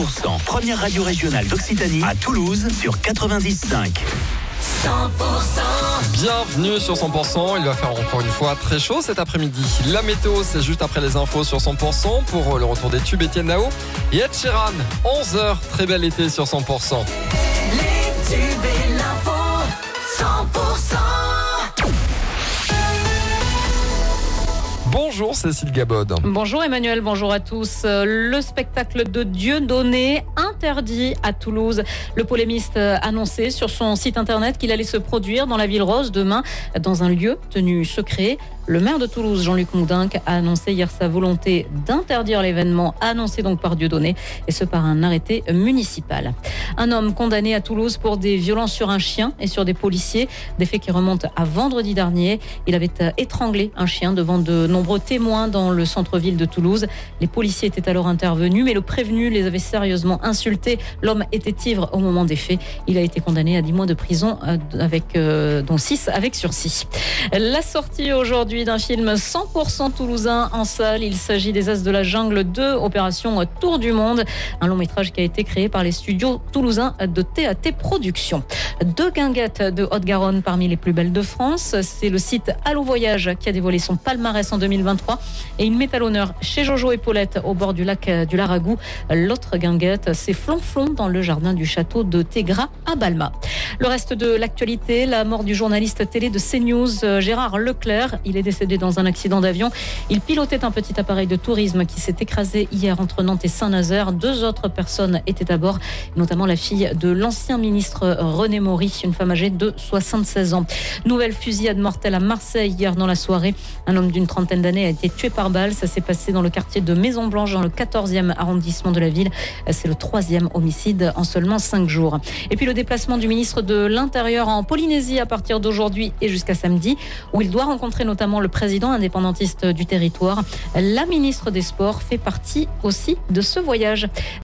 100%, première radio régionale d'Occitanie à Toulouse sur 90.5. 100% Bienvenue sur 100%. Il va faire encore une fois très chaud cet après-midi. La météo, c'est juste après les infos sur 100% pour le retour des tubes Etienne Nao et Ed Sheeran. 11h, très bel été sur 100%. Les tubes et l'info, 100%. Bonjour Cécile Gabod. Bonjour Emmanuel, bonjour à tous. Le spectacle de Dieu donné interdit à Toulouse. Le polémiste a annoncé sur son site internet qu'il allait se produire dans la ville rose demain dans un lieu tenu secret. Le maire de Toulouse, Jean-Luc Moudinque, a annoncé hier sa volonté d'interdire l'événement annoncé donc par Dieudonné et ce par un arrêté municipal. Un homme condamné à Toulouse pour des violences sur un chien et sur des policiers, des faits qui remontent à vendredi dernier. Il avait étranglé un chien devant de nombreux dans le centre-ville de Toulouse. Les policiers étaient alors intervenus, mais le prévenu les avait sérieusement insultés. L'homme était ivre au moment des faits. Il a été condamné à 10 mois de prison, avec, euh, dont 6 avec sursis. La sortie aujourd'hui d'un film 100% toulousain en salle. Il s'agit des As de la Jungle 2, opération Tour du Monde, un long métrage qui a été créé par les studios toulousains de TAT Productions. Deux guinguettes de Haute-Garonne parmi les plus belles de France. C'est le site Allo Voyage qui a dévoilé son palmarès en 2023 et il met à l'honneur chez Jojo et Paulette au bord du lac du Laragou. L'autre guinguette, c'est Flonflon dans le jardin du château de Tégra Balma. Le reste de l'actualité, la mort du journaliste télé de CNews, Gérard Leclerc. Il est décédé dans un accident d'avion. Il pilotait un petit appareil de tourisme qui s'est écrasé hier entre Nantes et Saint-Nazaire. Deux autres personnes étaient à bord, notamment la fille de l'ancien ministre René Maury, une femme âgée de 76 ans. Nouvelle fusillade mortelle à Marseille hier dans la soirée. Un homme d'une trentaine d'années a été tué par balle. Ça s'est passé dans le quartier de Maison Blanche, dans le 14e arrondissement de la ville. C'est le troisième homicide en seulement cinq jours. Et puis le déplacement du ministre de l'Intérieur en Polynésie à partir d'aujourd'hui et jusqu'à samedi, où il doit rencontrer notamment le président indépendantiste du territoire. La ministre des Sports fait partie aussi de ce voyage.